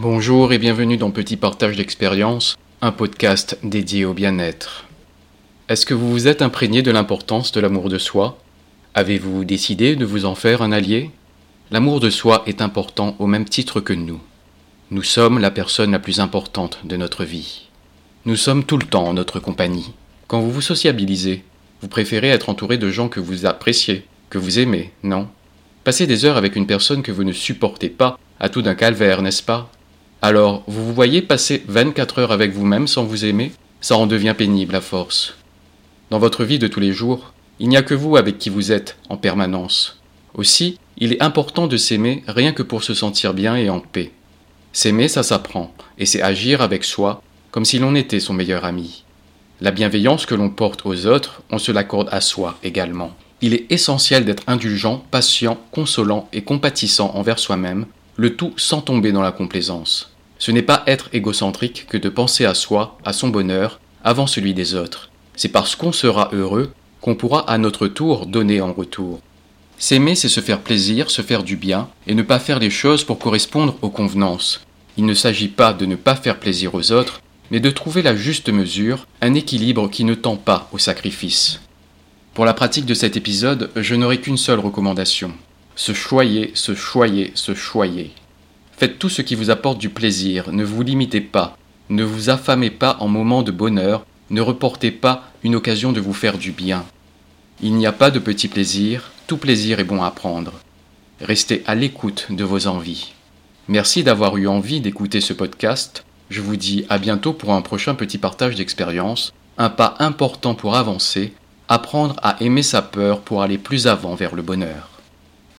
Bonjour et bienvenue dans Petit Partage d'expérience, un podcast dédié au bien-être. Est-ce que vous vous êtes imprégné de l'importance de l'amour de soi? Avez-vous décidé de vous en faire un allié? L'amour de soi est important au même titre que nous. Nous sommes la personne la plus importante de notre vie. Nous sommes tout le temps en notre compagnie. Quand vous vous sociabilisez, vous préférez être entouré de gens que vous appréciez, que vous aimez, non? Passer des heures avec une personne que vous ne supportez pas a tout d'un calvaire, n'est-ce pas? Alors, vous vous voyez passer 24 heures avec vous-même sans vous aimer? Ça en devient pénible à force. Dans votre vie de tous les jours, il n'y a que vous avec qui vous êtes en permanence. Aussi, il est important de s'aimer rien que pour se sentir bien et en paix. S'aimer, ça s'apprend, et c'est agir avec soi comme si l'on était son meilleur ami. La bienveillance que l'on porte aux autres, on se l'accorde à soi également. Il est essentiel d'être indulgent, patient, consolant et compatissant envers soi-même, le tout sans tomber dans la complaisance. Ce n'est pas être égocentrique que de penser à soi, à son bonheur, avant celui des autres. C'est parce qu'on sera heureux qu'on pourra à notre tour donner en retour. S'aimer, c'est se faire plaisir, se faire du bien, et ne pas faire les choses pour correspondre aux convenances. Il ne s'agit pas de ne pas faire plaisir aux autres, mais de trouver la juste mesure, un équilibre qui ne tend pas au sacrifice. Pour la pratique de cet épisode, je n'aurai qu'une seule recommandation. Se choyer, se choyer, se choyer. Faites tout ce qui vous apporte du plaisir, ne vous limitez pas, ne vous affamez pas en moments de bonheur, ne reportez pas une occasion de vous faire du bien. Il n'y a pas de petit plaisir, tout plaisir est bon à prendre. Restez à l'écoute de vos envies. Merci d'avoir eu envie d'écouter ce podcast. Je vous dis à bientôt pour un prochain petit partage d'expérience, un pas important pour avancer, apprendre à aimer sa peur pour aller plus avant vers le bonheur.